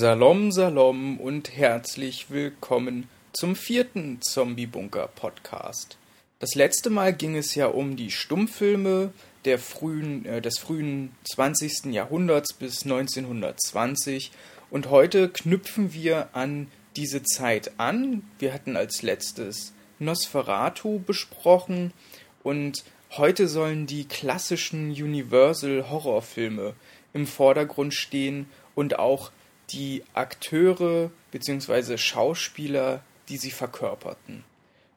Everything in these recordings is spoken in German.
Salom, Salom und herzlich willkommen zum vierten Zombie-Bunker-Podcast. Das letzte Mal ging es ja um die Stummfilme der frühen, äh, des frühen 20. Jahrhunderts bis 1920 und heute knüpfen wir an diese Zeit an. Wir hatten als letztes Nosferatu besprochen und heute sollen die klassischen Universal Horrorfilme im Vordergrund stehen und auch die Akteure bzw. Schauspieler, die sie verkörperten.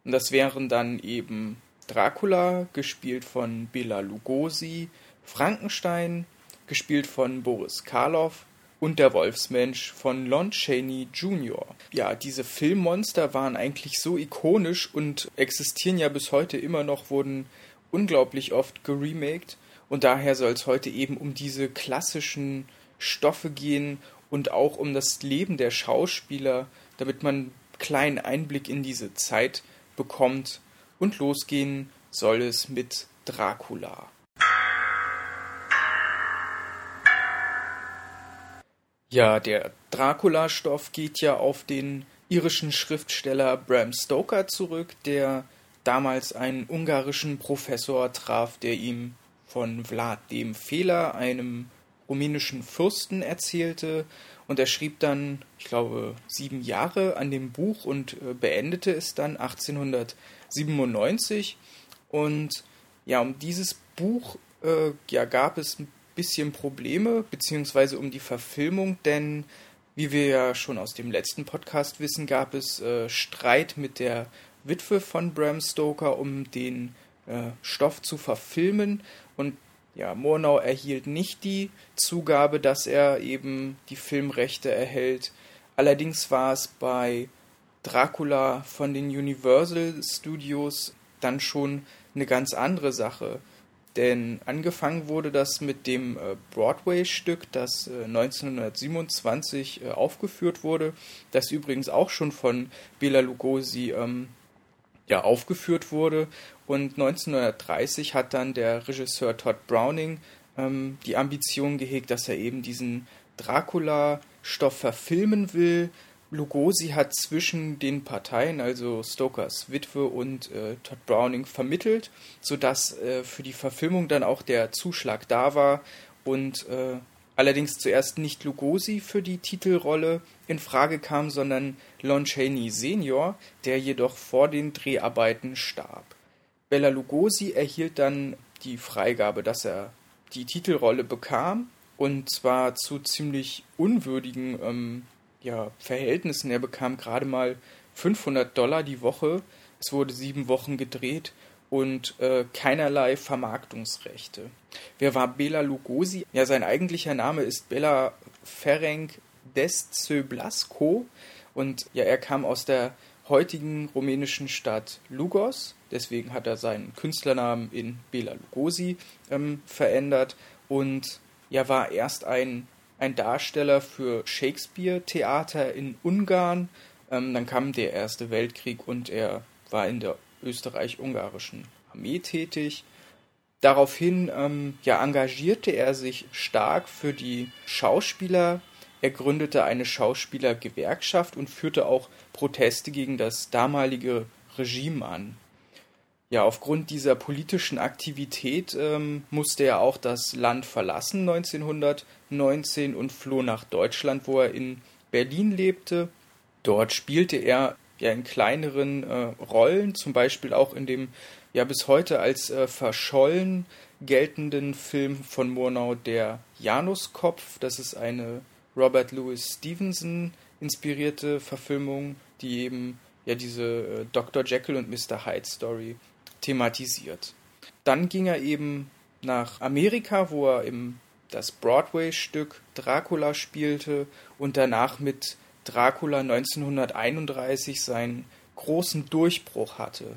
Und das wären dann eben Dracula, gespielt von Bela Lugosi, Frankenstein, gespielt von Boris Karloff und der Wolfsmensch von Lon Chaney Jr. Ja, diese Filmmonster waren eigentlich so ikonisch und existieren ja bis heute immer noch, wurden unglaublich oft geremaked und daher soll es heute eben um diese klassischen Stoffe gehen und auch um das Leben der Schauspieler, damit man einen kleinen Einblick in diese Zeit bekommt. Und losgehen soll es mit Dracula. Ja, der Dracula-Stoff geht ja auf den irischen Schriftsteller Bram Stoker zurück, der damals einen ungarischen Professor traf, der ihm von Vlad dem Fehler, einem rumänischen Fürsten erzählte. Und er schrieb dann, ich glaube, sieben Jahre an dem Buch und äh, beendete es dann 1897. Und ja, um dieses Buch äh, ja, gab es ein bisschen Probleme, beziehungsweise um die Verfilmung, denn wie wir ja schon aus dem letzten Podcast wissen, gab es äh, Streit mit der Witwe von Bram Stoker, um den äh, Stoff zu verfilmen. Und ja, Murnau erhielt nicht die Zugabe, dass er eben die Filmrechte erhält. Allerdings war es bei Dracula von den Universal Studios dann schon eine ganz andere Sache. Denn angefangen wurde das mit dem äh, Broadway-Stück, das 1927 äh, äh, aufgeführt wurde, das übrigens auch schon von Bela Lugosi ähm, ja, aufgeführt wurde. Und 1930 hat dann der Regisseur Todd Browning ähm, die Ambition gehegt, dass er eben diesen Dracula-Stoff verfilmen will. Lugosi hat zwischen den Parteien, also Stokers Witwe und äh, Todd Browning, vermittelt, sodass äh, für die Verfilmung dann auch der Zuschlag da war und äh, allerdings zuerst nicht Lugosi für die Titelrolle in Frage kam, sondern Lon Chaney Senior, der jedoch vor den Dreharbeiten starb. Bella Lugosi erhielt dann die Freigabe, dass er die Titelrolle bekam und zwar zu ziemlich unwürdigen ähm, ja, Verhältnissen. Er bekam gerade mal 500 Dollar die Woche. Es wurde sieben Wochen gedreht und äh, keinerlei Vermarktungsrechte. Wer war Bela Lugosi? Ja, sein eigentlicher Name ist Bela Ferenc Desceblasco und ja, er kam aus der heutigen rumänischen Stadt Lugos. Deswegen hat er seinen Künstlernamen in Bela Lugosi ähm, verändert und ja, war erst ein, ein Darsteller für Shakespeare-Theater in Ungarn. Ähm, dann kam der Erste Weltkrieg und er war in der österreich-ungarischen Armee tätig. Daraufhin ähm, ja, engagierte er sich stark für die Schauspieler. Er gründete eine Schauspielergewerkschaft und führte auch Proteste gegen das damalige Regime an. Ja, aufgrund dieser politischen Aktivität ähm, musste er auch das Land verlassen 1919 und floh nach Deutschland, wo er in Berlin lebte. Dort spielte er ja in kleineren äh, Rollen, zum Beispiel auch in dem ja bis heute als äh, verschollen geltenden Film von Murnau Der Januskopf. Das ist eine Robert Louis Stevenson inspirierte Verfilmung, die eben ja diese äh, Dr. Jekyll und Mr. Hyde Story thematisiert. Dann ging er eben nach Amerika, wo er im das Broadway-Stück Dracula spielte und danach mit Dracula 1931 seinen großen Durchbruch hatte.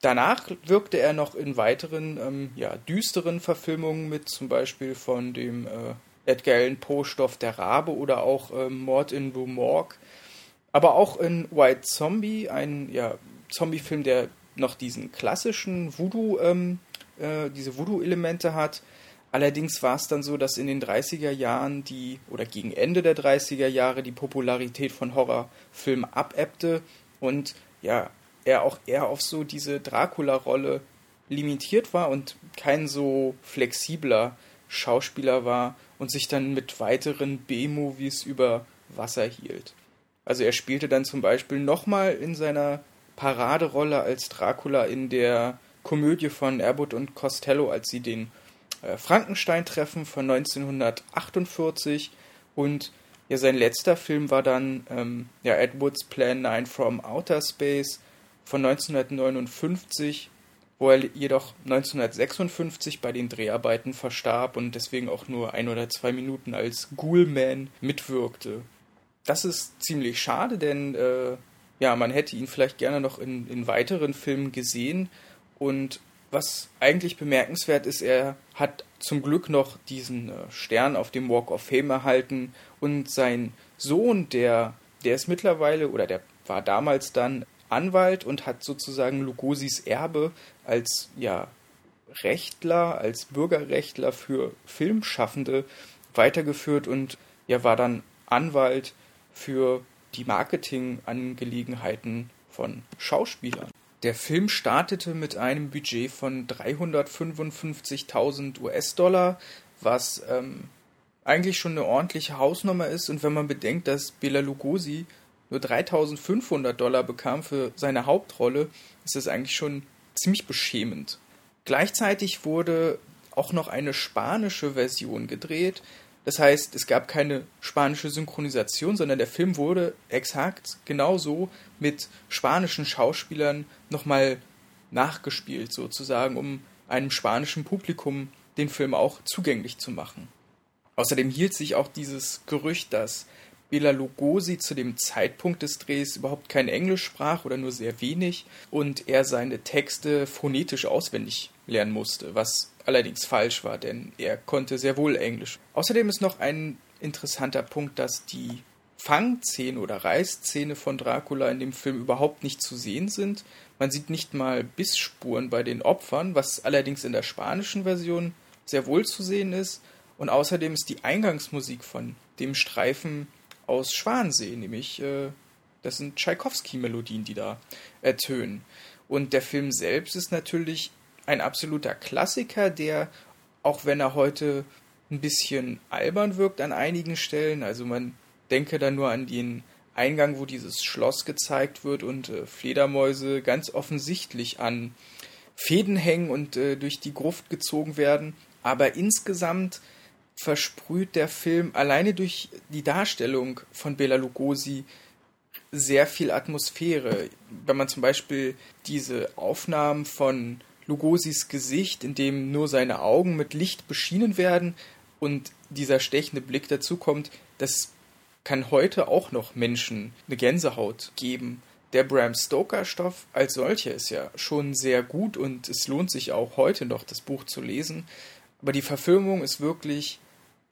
Danach wirkte er noch in weiteren ähm, ja, düsteren Verfilmungen mit, zum Beispiel von dem äh, Edgar Allan Poe-Stoff Der Rabe oder auch ähm, Mord in Blue Morgue. Aber auch in White Zombie, ein ja, Zombie-Film, der noch diesen klassischen Voodoo, ähm, äh, diese Voodoo-Elemente hat. Allerdings war es dann so, dass in den 30er Jahren die, oder gegen Ende der 30er Jahre, die Popularität von Horrorfilmen abebbte und ja, er auch eher auf so diese Dracula-Rolle limitiert war und kein so flexibler Schauspieler war und sich dann mit weiteren B-Movies über Wasser hielt. Also er spielte dann zum Beispiel nochmal in seiner Paraderolle als Dracula in der Komödie von Abbott und Costello, als sie den äh, Frankenstein treffen von 1948 und ja, sein letzter Film war dann ähm, ja, Edwards Plan 9 from Outer Space von 1959, wo er jedoch 1956 bei den Dreharbeiten verstarb und deswegen auch nur ein oder zwei Minuten als Ghoulman mitwirkte. Das ist ziemlich schade, denn äh, ja, man hätte ihn vielleicht gerne noch in, in weiteren Filmen gesehen. Und was eigentlich bemerkenswert ist, er hat zum Glück noch diesen äh, Stern auf dem Walk of Fame erhalten und sein Sohn, der, der ist mittlerweile oder der war damals dann Anwalt und hat sozusagen Lugosis Erbe als ja, Rechtler, als Bürgerrechtler für Filmschaffende weitergeführt und ja, war dann Anwalt für die Marketingangelegenheiten von Schauspielern. Der Film startete mit einem Budget von 355.000 US-Dollar, was ähm, eigentlich schon eine ordentliche Hausnummer ist. Und wenn man bedenkt, dass Bela Lugosi nur 3.500 Dollar bekam für seine Hauptrolle, ist das eigentlich schon ziemlich beschämend. Gleichzeitig wurde auch noch eine spanische Version gedreht. Das heißt, es gab keine spanische Synchronisation, sondern der Film wurde exakt genauso mit spanischen Schauspielern nochmal nachgespielt, sozusagen, um einem spanischen Publikum den Film auch zugänglich zu machen. Außerdem hielt sich auch dieses Gerücht, dass Bela Lugosi zu dem Zeitpunkt des Drehs überhaupt kein Englisch sprach oder nur sehr wenig und er seine Texte phonetisch auswendig lernen musste, was allerdings falsch war, denn er konnte sehr wohl Englisch. Außerdem ist noch ein interessanter Punkt, dass die Fangszene oder Reißszene von Dracula in dem Film überhaupt nicht zu sehen sind. Man sieht nicht mal Bissspuren bei den Opfern, was allerdings in der spanischen Version sehr wohl zu sehen ist. Und außerdem ist die Eingangsmusik von dem Streifen aus Schwansee, nämlich äh, das sind Tschaikowski-Melodien, die da ertönen. Und der Film selbst ist natürlich ein absoluter Klassiker, der, auch wenn er heute ein bisschen albern wirkt an einigen Stellen, also man denke dann nur an den Eingang, wo dieses Schloss gezeigt wird und äh, Fledermäuse ganz offensichtlich an Fäden hängen und äh, durch die Gruft gezogen werden. Aber insgesamt versprüht der Film alleine durch die Darstellung von Bela Lugosi sehr viel Atmosphäre. Wenn man zum Beispiel diese Aufnahmen von Lugosis Gesicht, in dem nur seine Augen mit Licht beschienen werden und dieser stechende Blick dazukommt, das kann heute auch noch Menschen eine Gänsehaut geben. Der Bram Stoker-Stoff als solcher ist ja schon sehr gut und es lohnt sich auch heute noch, das Buch zu lesen. Aber die Verfilmung ist wirklich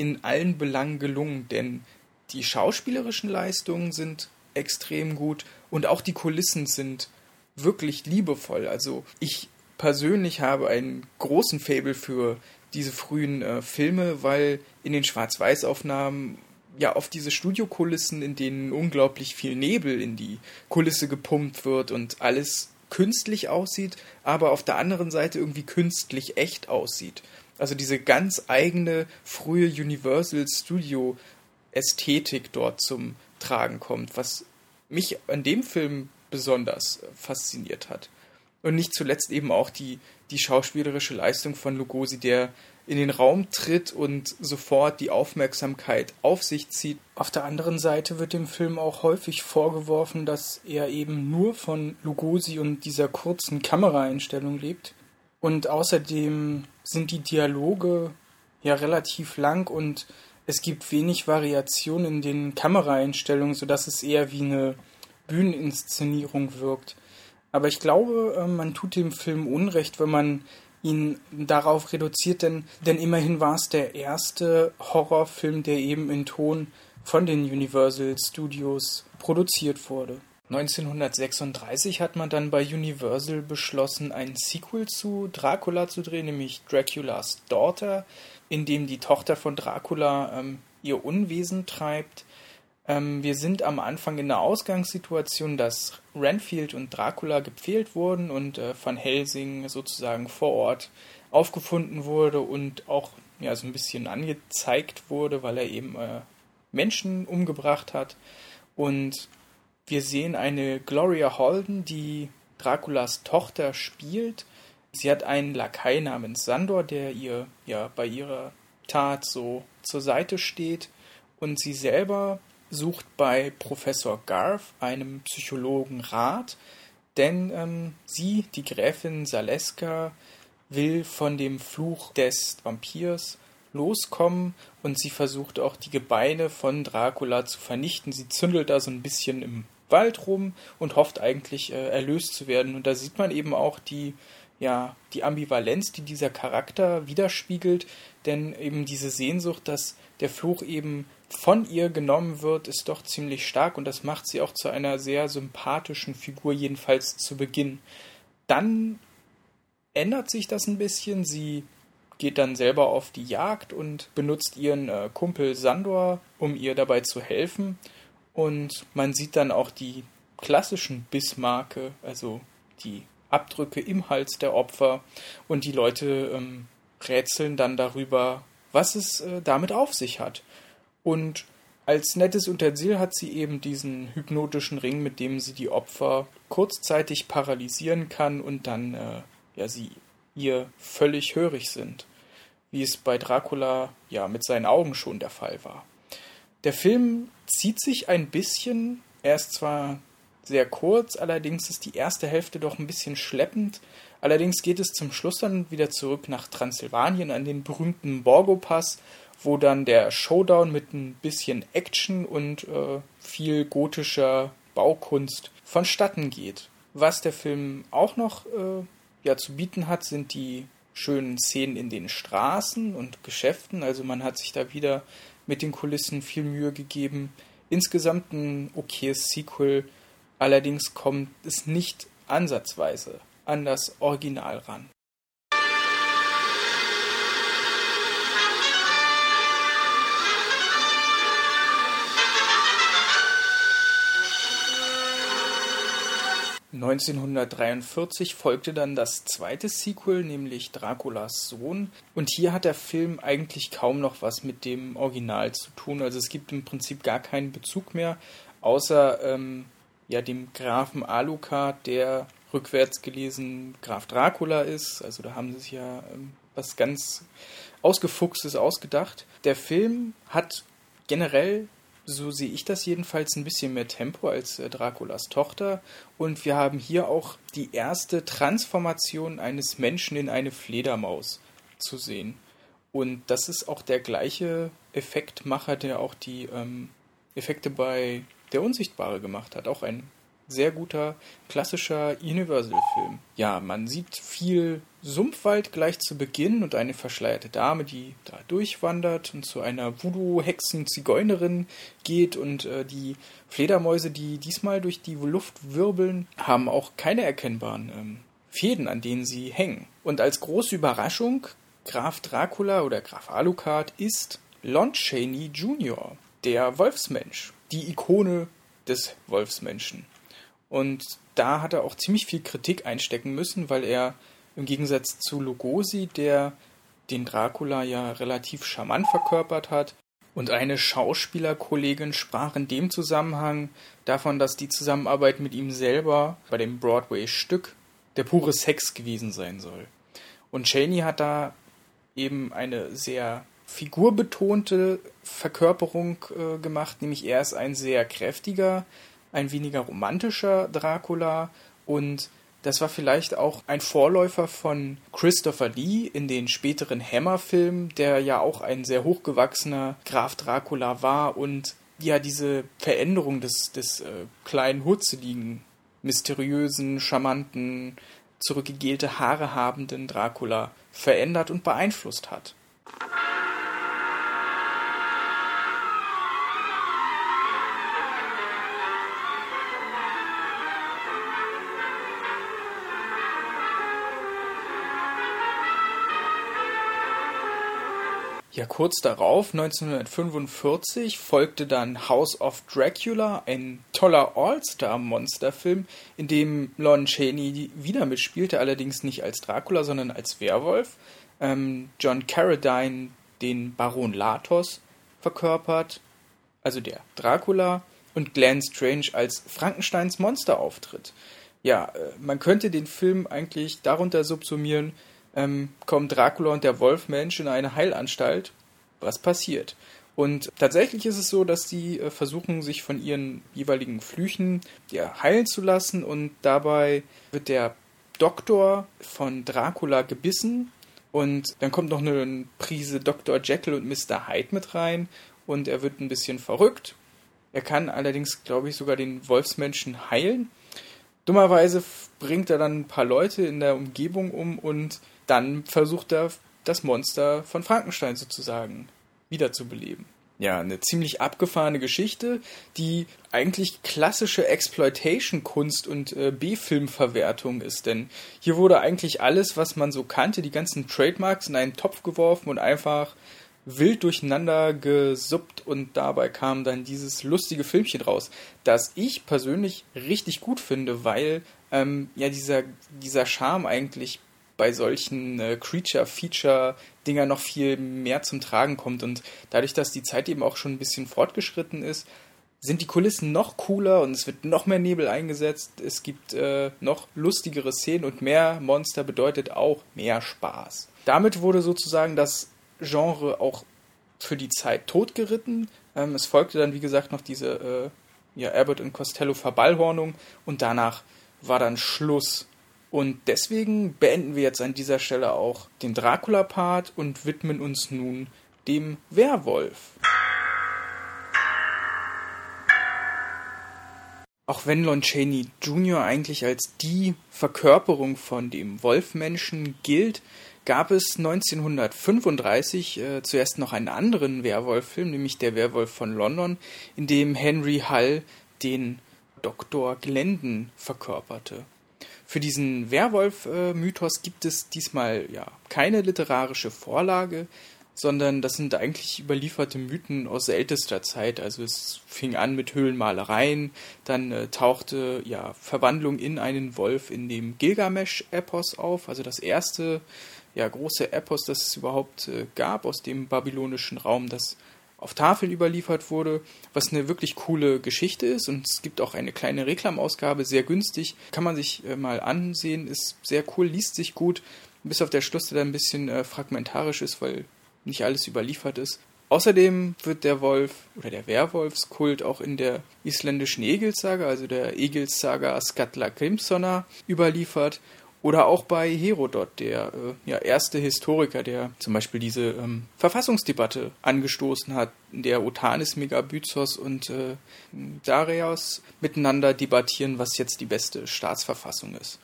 in allen Belangen gelungen, denn die schauspielerischen Leistungen sind extrem gut und auch die Kulissen sind wirklich liebevoll. Also ich persönlich habe einen großen Fabel für diese frühen äh, Filme, weil in den Schwarz-Weiß-Aufnahmen ja oft diese Studiokulissen, in denen unglaublich viel Nebel in die Kulisse gepumpt wird und alles künstlich aussieht, aber auf der anderen Seite irgendwie künstlich echt aussieht also diese ganz eigene frühe Universal Studio Ästhetik dort zum Tragen kommt, was mich an dem Film besonders fasziniert hat. Und nicht zuletzt eben auch die, die schauspielerische Leistung von Lugosi, der in den Raum tritt und sofort die Aufmerksamkeit auf sich zieht. Auf der anderen Seite wird dem Film auch häufig vorgeworfen, dass er eben nur von Lugosi und dieser kurzen Kameraeinstellung lebt. Und außerdem sind die Dialoge ja relativ lang und es gibt wenig Variation in den Kameraeinstellungen, sodass es eher wie eine Bühneninszenierung wirkt. Aber ich glaube, äh, man tut dem Film Unrecht, wenn man ihn darauf reduziert, denn, denn immerhin war es der erste Horrorfilm, der eben in Ton von den Universal Studios produziert wurde. 1936 hat man dann bei Universal beschlossen, ein Sequel zu Dracula zu drehen, nämlich Dracula's Daughter, in dem die Tochter von Dracula ähm, ihr Unwesen treibt. Ähm, wir sind am Anfang in der Ausgangssituation, dass Renfield und Dracula gepfählt wurden und äh, Van Helsing sozusagen vor Ort aufgefunden wurde und auch ja, so ein bisschen angezeigt wurde, weil er eben äh, Menschen umgebracht hat. Und wir sehen eine Gloria Holden, die Draculas Tochter spielt. Sie hat einen Lakai namens Sandor, der ihr ja bei ihrer Tat so zur Seite steht. Und sie selber sucht bei Professor Garth, einem Psychologen, Rat, denn ähm, sie, die Gräfin Saleska, will von dem Fluch des Vampirs loskommen und sie versucht auch die Gebeine von Dracula zu vernichten. Sie zündelt da so ein bisschen im Wald rum und hofft eigentlich äh, erlöst zu werden. Und da sieht man eben auch die, ja, die Ambivalenz, die dieser Charakter widerspiegelt, denn eben diese Sehnsucht, dass der Fluch eben von ihr genommen wird, ist doch ziemlich stark und das macht sie auch zu einer sehr sympathischen Figur, jedenfalls zu Beginn. Dann ändert sich das ein bisschen. Sie geht dann selber auf die Jagd und benutzt ihren äh, Kumpel Sandor, um ihr dabei zu helfen. Und man sieht dann auch die klassischen Bissmarke, also die Abdrücke im Hals der Opfer. Und die Leute ähm, rätseln dann darüber, was es äh, damit auf sich hat. Und als nettes Utensil hat sie eben diesen hypnotischen Ring, mit dem sie die Opfer kurzzeitig paralysieren kann und dann äh, ja sie ihr völlig hörig sind, wie es bei Dracula ja mit seinen Augen schon der Fall war. Der Film zieht sich ein bisschen. Er ist zwar sehr kurz, allerdings ist die erste Hälfte doch ein bisschen schleppend. Allerdings geht es zum Schluss dann wieder zurück nach Transsilvanien an den berühmten Borgo-Pass, wo dann der Showdown mit ein bisschen Action und äh, viel gotischer Baukunst vonstatten geht. Was der Film auch noch äh, ja, zu bieten hat, sind die schönen Szenen in den Straßen und Geschäften. Also man hat sich da wieder mit den Kulissen viel Mühe gegeben. Insgesamt ein okayes Sequel, allerdings kommt es nicht ansatzweise an das Original ran. 1943 folgte dann das zweite Sequel, nämlich Draculas Sohn. Und hier hat der Film eigentlich kaum noch was mit dem Original zu tun. Also es gibt im Prinzip gar keinen Bezug mehr, außer ähm, ja, dem Grafen Alucard, der rückwärts gelesen Graf Dracula ist. Also da haben sie sich ja ähm, was ganz Ausgefuchstes ausgedacht. Der Film hat generell so sehe ich das jedenfalls ein bisschen mehr Tempo als äh, Draculas Tochter. Und wir haben hier auch die erste Transformation eines Menschen in eine Fledermaus zu sehen. Und das ist auch der gleiche Effektmacher, der auch die ähm, Effekte bei Der Unsichtbare gemacht hat. Auch ein sehr guter klassischer Universal-Film. Ja, man sieht viel Sumpfwald gleich zu Beginn und eine verschleierte Dame, die da durchwandert und zu einer Voodoo-Hexen-Zigeunerin geht und äh, die Fledermäuse, die diesmal durch die Luft wirbeln, haben auch keine erkennbaren ähm, Fäden, an denen sie hängen. Und als große Überraschung, Graf Dracula oder Graf Alucard ist Lon Chaney Jr., der Wolfsmensch, die Ikone des Wolfsmenschen. Und da hat er auch ziemlich viel Kritik einstecken müssen, weil er im Gegensatz zu Lugosi, der den Dracula ja relativ charmant verkörpert hat, und eine Schauspielerkollegin sprach in dem Zusammenhang davon, dass die Zusammenarbeit mit ihm selber bei dem Broadway-Stück der pure Sex gewesen sein soll. Und Cheney hat da eben eine sehr figurbetonte Verkörperung äh, gemacht, nämlich er ist ein sehr kräftiger, ein weniger romantischer Dracula und das war vielleicht auch ein Vorläufer von Christopher Lee in den späteren Hammer-Filmen, der ja auch ein sehr hochgewachsener Graf Dracula war und ja diese Veränderung des, des äh, kleinen hutzeligen, mysteriösen, charmanten, zurückgegelte Haare habenden Dracula verändert und beeinflusst hat. Ja, kurz darauf, 1945, folgte dann House of Dracula, ein toller All-Star-Monsterfilm, in dem Lon Chaney wieder mitspielte, allerdings nicht als Dracula, sondern als Werwolf. Ähm, John Carradine den Baron Latos verkörpert, also der Dracula, und Glenn Strange als Frankensteins Monster auftritt. Ja, äh, man könnte den Film eigentlich darunter subsumieren, ähm, kommen Dracula und der Wolfmensch in eine Heilanstalt. Was passiert? Und tatsächlich ist es so, dass sie äh, versuchen, sich von ihren jeweiligen Flüchen ja, heilen zu lassen und dabei wird der Doktor von Dracula gebissen und dann kommt noch eine Prise Dr. Jekyll und Mr. Hyde mit rein und er wird ein bisschen verrückt. Er kann allerdings, glaube ich, sogar den Wolfsmenschen heilen. Dummerweise bringt er dann ein paar Leute in der Umgebung um und dann versucht er, das Monster von Frankenstein sozusagen wiederzubeleben. Ja, eine ziemlich abgefahrene Geschichte, die eigentlich klassische Exploitation-Kunst und äh, B-Film-Verwertung ist. Denn hier wurde eigentlich alles, was man so kannte, die ganzen Trademarks in einen Topf geworfen und einfach wild durcheinander gesuppt und dabei kam dann dieses lustige Filmchen raus, das ich persönlich richtig gut finde, weil ähm, ja dieser, dieser Charme eigentlich bei solchen äh, Creature-Feature-Dinger noch viel mehr zum Tragen kommt. Und dadurch, dass die Zeit eben auch schon ein bisschen fortgeschritten ist, sind die Kulissen noch cooler und es wird noch mehr Nebel eingesetzt. Es gibt äh, noch lustigere Szenen und mehr Monster bedeutet auch mehr Spaß. Damit wurde sozusagen das Genre auch für die Zeit totgeritten. Ähm, es folgte dann, wie gesagt, noch diese äh, ja, Abbott und Costello Verballhornung und danach war dann Schluss und deswegen beenden wir jetzt an dieser Stelle auch den Dracula-Part und widmen uns nun dem Werwolf. Auch wenn Lon Chaney Jr. eigentlich als die Verkörperung von dem Wolfmenschen gilt, gab es 1935 äh, zuerst noch einen anderen Werwolf-Film, nämlich Der Werwolf von London, in dem Henry Hull den Dr. Glendon verkörperte. Für diesen Werwolf-Mythos gibt es diesmal ja keine literarische Vorlage, sondern das sind eigentlich überlieferte Mythen aus ältester Zeit. Also es fing an mit Höhlenmalereien, dann äh, tauchte ja Verwandlung in einen Wolf in dem Gilgamesch-Epos auf, also das erste ja große Epos, das es überhaupt äh, gab aus dem babylonischen Raum, das auf Tafeln überliefert wurde, was eine wirklich coole Geschichte ist. Und es gibt auch eine kleine Reklamausgabe, sehr günstig. Kann man sich äh, mal ansehen, ist sehr cool, liest sich gut, bis auf der Schluss, der ein bisschen äh, fragmentarisch ist, weil nicht alles überliefert ist. Außerdem wird der Wolf oder der Werwolfskult auch in der isländischen Egilssaga, also der Egilssaga Skatla Grimsona, überliefert. Oder auch bei Herodot, der äh, ja, erste Historiker, der zum Beispiel diese ähm, Verfassungsdebatte angestoßen hat, in der Otanis Megabyzos und äh, Darius miteinander debattieren, was jetzt die beste Staatsverfassung ist.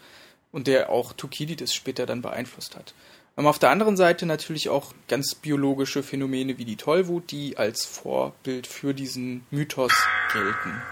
Und der auch Thukydides später dann beeinflusst hat. Ähm, auf der anderen Seite natürlich auch ganz biologische Phänomene wie die Tollwut, die als Vorbild für diesen Mythos gelten.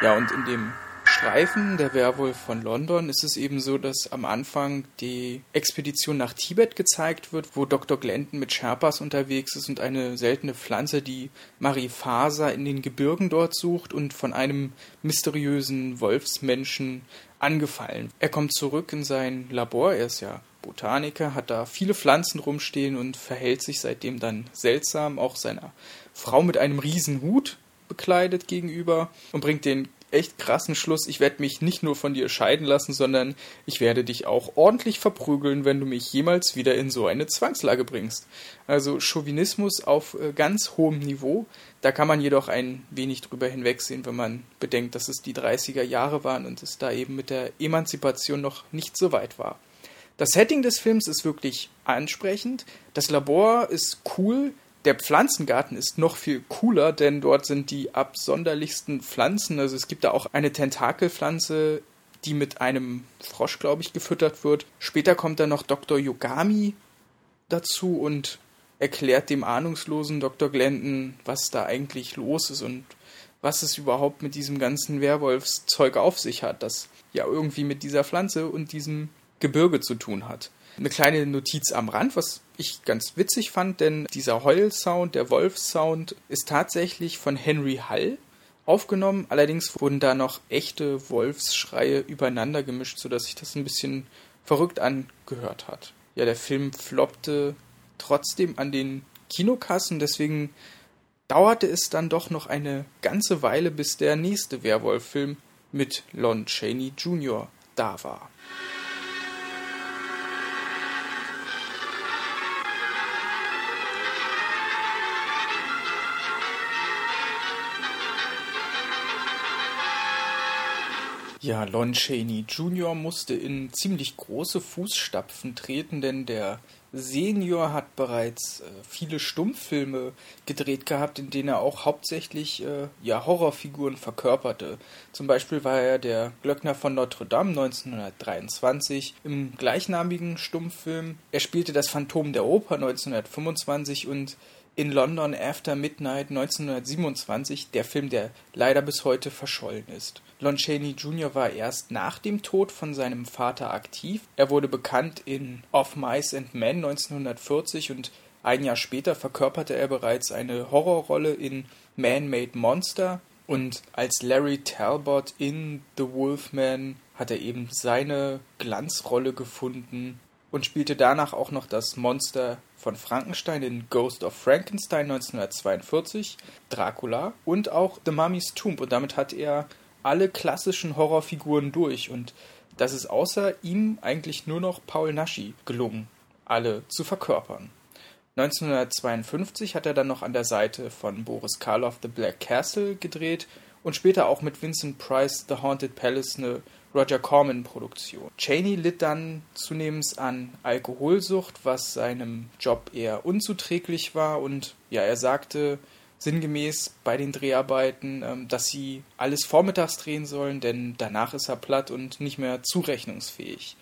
Ja, und in dem Streifen der Werwolf von London ist es eben so, dass am Anfang die Expedition nach Tibet gezeigt wird, wo Dr. Glendon mit Sherpas unterwegs ist und eine seltene Pflanze, die Marifasa, in den Gebirgen dort sucht und von einem mysteriösen Wolfsmenschen angefallen. Er kommt zurück in sein Labor, er ist ja Botaniker, hat da viele Pflanzen rumstehen und verhält sich seitdem dann seltsam, auch seiner Frau mit einem riesen Hut bekleidet gegenüber und bringt den echt krassen Schluss, ich werde mich nicht nur von dir scheiden lassen, sondern ich werde dich auch ordentlich verprügeln, wenn du mich jemals wieder in so eine Zwangslage bringst. Also Chauvinismus auf äh, ganz hohem Niveau. Da kann man jedoch ein wenig drüber hinwegsehen, wenn man bedenkt, dass es die 30er Jahre waren und es da eben mit der Emanzipation noch nicht so weit war. Das Setting des Films ist wirklich ansprechend. Das Labor ist cool. Der Pflanzengarten ist noch viel cooler, denn dort sind die absonderlichsten Pflanzen. Also es gibt da auch eine Tentakelpflanze, die mit einem Frosch, glaube ich, gefüttert wird. Später kommt dann noch Dr. Yogami dazu und erklärt dem ahnungslosen Dr. Glendon, was da eigentlich los ist und was es überhaupt mit diesem ganzen Werwolfszeug auf sich hat, das ja irgendwie mit dieser Pflanze und diesem Gebirge zu tun hat. Eine kleine Notiz am Rand, was ich ganz witzig fand, denn dieser Heul-Sound, der Wolf-Sound, ist tatsächlich von Henry Hall aufgenommen. Allerdings wurden da noch echte Wolfsschreie übereinander gemischt, sodass sich das ein bisschen verrückt angehört hat. Ja, der Film floppte trotzdem an den Kinokassen, deswegen dauerte es dann doch noch eine ganze Weile, bis der nächste Werwolf-Film mit Lon Chaney Jr. da war. Ja, Lon Chaney Jr. musste in ziemlich große Fußstapfen treten, denn der Senior hat bereits äh, viele Stummfilme gedreht gehabt, in denen er auch hauptsächlich äh, ja, Horrorfiguren verkörperte. Zum Beispiel war er der Glöckner von Notre Dame 1923 im gleichnamigen Stummfilm. Er spielte das Phantom der Oper 1925 und in London After Midnight 1927, der Film, der leider bis heute verschollen ist. Lon Chaney Jr. war erst nach dem Tod von seinem Vater aktiv. Er wurde bekannt in Of Mice and Men 1940 und ein Jahr später verkörperte er bereits eine Horrorrolle in Man-Made Monster und als Larry Talbot in The Wolfman hat er eben seine Glanzrolle gefunden und spielte danach auch noch das Monster von Frankenstein in Ghost of Frankenstein 1942, Dracula und auch The Mummy's Tomb und damit hat er alle klassischen Horrorfiguren durch und das ist außer ihm eigentlich nur noch Paul Naschi gelungen, alle zu verkörpern. 1952 hat er dann noch an der Seite von Boris Karloff The Black Castle gedreht und später auch mit Vincent Price The Haunted Palace eine Roger Corman-Produktion. Cheney litt dann zunehmend an Alkoholsucht, was seinem Job eher unzuträglich war und ja, er sagte, sinngemäß bei den Dreharbeiten, ähm, dass sie alles vormittags drehen sollen, denn danach ist er platt und nicht mehr zurechnungsfähig.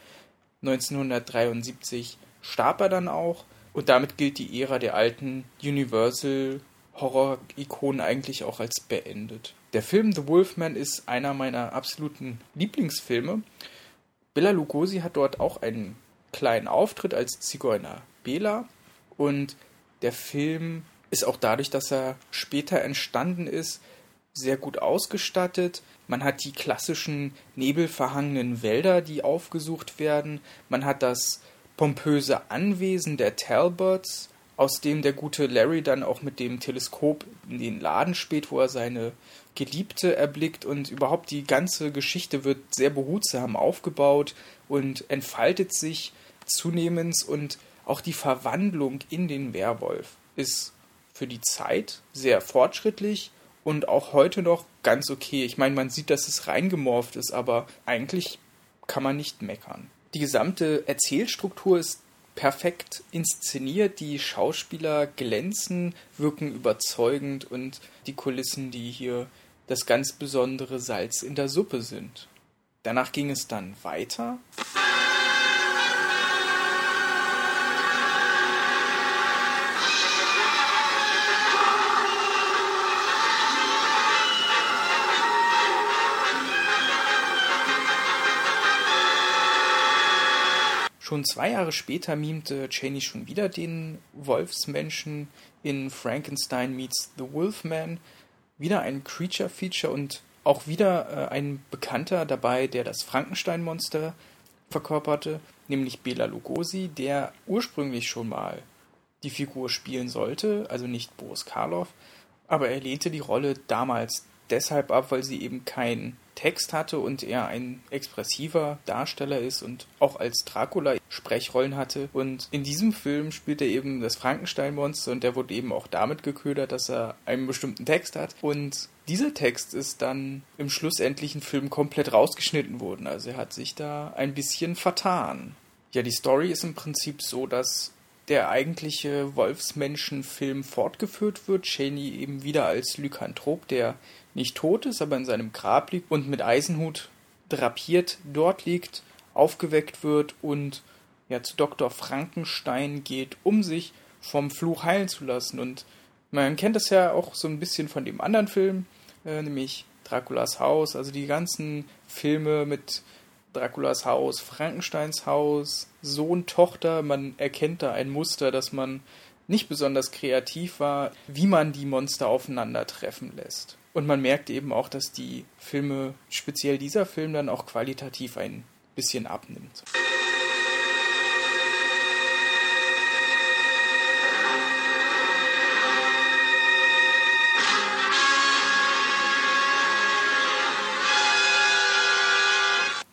1973 starb er dann auch und damit gilt die Ära der alten Universal Horror-Ikonen eigentlich auch als beendet. Der Film The Wolfman ist einer meiner absoluten Lieblingsfilme. Bella Lugosi hat dort auch einen kleinen Auftritt als Zigeuner Bela und der Film ist auch dadurch, dass er später entstanden ist, sehr gut ausgestattet. Man hat die klassischen nebelverhangenen Wälder, die aufgesucht werden. Man hat das pompöse Anwesen der Talbots, aus dem der gute Larry dann auch mit dem Teleskop in den Laden späht, wo er seine Geliebte erblickt und überhaupt die ganze Geschichte wird sehr behutsam aufgebaut und entfaltet sich zunehmend und auch die Verwandlung in den Werwolf ist für die Zeit sehr fortschrittlich und auch heute noch ganz okay. Ich meine, man sieht, dass es reingemorft ist, aber eigentlich kann man nicht meckern. Die gesamte Erzählstruktur ist perfekt inszeniert, die Schauspieler glänzen, wirken überzeugend und die Kulissen, die hier das ganz besondere Salz in der Suppe sind. Danach ging es dann weiter. Schon zwei Jahre später mimte Cheney schon wieder den Wolfsmenschen in Frankenstein Meets the Wolfman. Wieder ein Creature-Feature und auch wieder äh, ein Bekannter dabei, der das Frankenstein-Monster verkörperte, nämlich Bela Lugosi, der ursprünglich schon mal die Figur spielen sollte, also nicht Boris Karloff, aber er lehnte die Rolle damals deshalb ab, weil sie eben kein Text hatte und er ein expressiver Darsteller ist und auch als Dracula Sprechrollen hatte. Und in diesem Film spielt er eben das Frankenstein-Monster und der wurde eben auch damit geködert, dass er einen bestimmten Text hat. Und dieser Text ist dann im schlussendlichen Film komplett rausgeschnitten worden. Also er hat sich da ein bisschen vertan. Ja, die Story ist im Prinzip so, dass der eigentliche Wolfsmenschen-Film fortgeführt wird. Cheney eben wieder als Lykanthrop, der nicht tot ist, aber in seinem Grab liegt und mit Eisenhut drapiert dort liegt, aufgeweckt wird und ja zu Dr. Frankenstein geht, um sich vom Fluch heilen zu lassen. Und man kennt das ja auch so ein bisschen von dem anderen Film, äh, nämlich Draculas Haus, also die ganzen Filme mit Draculas Haus, Frankensteins Haus, Sohn, Tochter. Man erkennt da ein Muster, dass man nicht besonders kreativ war, wie man die Monster aufeinandertreffen lässt. Und man merkt eben auch, dass die Filme, speziell dieser Film, dann auch qualitativ ein bisschen abnimmt.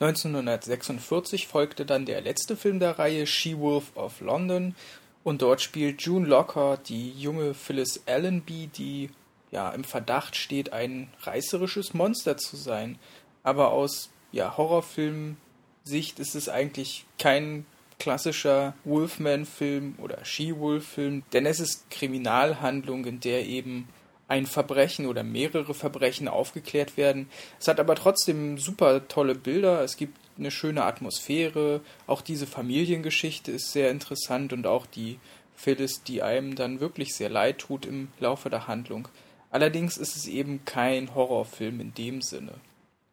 1946 folgte dann der letzte Film der Reihe She-Wolf of London und dort spielt June Lockhart die junge Phyllis Allenby, die ja im Verdacht steht, ein reißerisches Monster zu sein. Aber aus ja, Horrorfilm-Sicht ist es eigentlich kein klassischer Wolfman-Film oder She-Wolf-Film, denn es ist Kriminalhandlung, in der eben ein Verbrechen oder mehrere Verbrechen aufgeklärt werden. Es hat aber trotzdem super tolle Bilder, es gibt eine schöne Atmosphäre, auch diese Familiengeschichte ist sehr interessant und auch die Phyllis, die einem dann wirklich sehr leid tut im Laufe der Handlung. Allerdings ist es eben kein Horrorfilm in dem Sinne.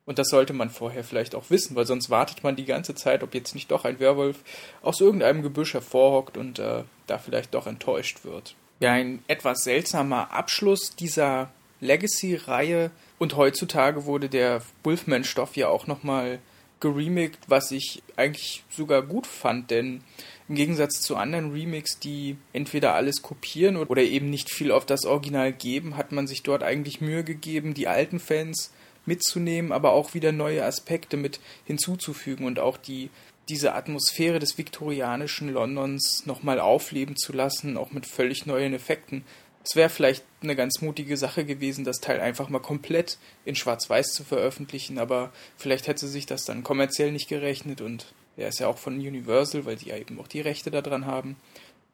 Und das sollte man vorher vielleicht auch wissen, weil sonst wartet man die ganze Zeit, ob jetzt nicht doch ein Werwolf aus irgendeinem Gebüsch hervorhockt und äh, da vielleicht doch enttäuscht wird ja ein etwas seltsamer Abschluss dieser Legacy-Reihe. Und heutzutage wurde der Wolfman-Stoff ja auch nochmal geremakt, was ich eigentlich sogar gut fand, denn im Gegensatz zu anderen Remakes, die entweder alles kopieren oder eben nicht viel auf das Original geben, hat man sich dort eigentlich Mühe gegeben, die alten Fans mitzunehmen, aber auch wieder neue Aspekte mit hinzuzufügen und auch die diese Atmosphäre des viktorianischen Londons nochmal aufleben zu lassen, auch mit völlig neuen Effekten. Es wäre vielleicht eine ganz mutige Sache gewesen, das Teil einfach mal komplett in Schwarz-Weiß zu veröffentlichen, aber vielleicht hätte sich das dann kommerziell nicht gerechnet und er ist ja auch von Universal, weil die ja eben auch die Rechte daran haben.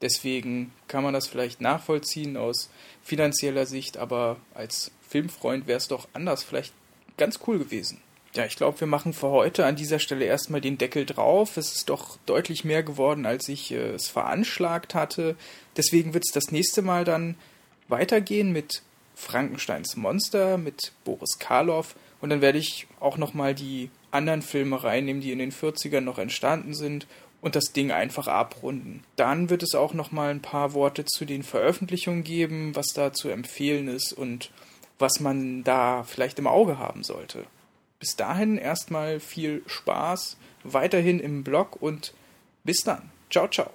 Deswegen kann man das vielleicht nachvollziehen aus finanzieller Sicht, aber als Filmfreund wäre es doch anders vielleicht ganz cool gewesen. Ja, ich glaube, wir machen für heute an dieser Stelle erstmal den Deckel drauf. Es ist doch deutlich mehr geworden, als ich äh, es veranschlagt hatte. Deswegen wird es das nächste Mal dann weitergehen mit Frankensteins Monster, mit Boris Karloff. Und dann werde ich auch nochmal die anderen Filme reinnehmen, die in den 40ern noch entstanden sind und das Ding einfach abrunden. Dann wird es auch nochmal ein paar Worte zu den Veröffentlichungen geben, was da zu empfehlen ist und was man da vielleicht im Auge haben sollte bis dahin erstmal viel Spaß weiterhin im Blog und bis dann. Ciao, ciao.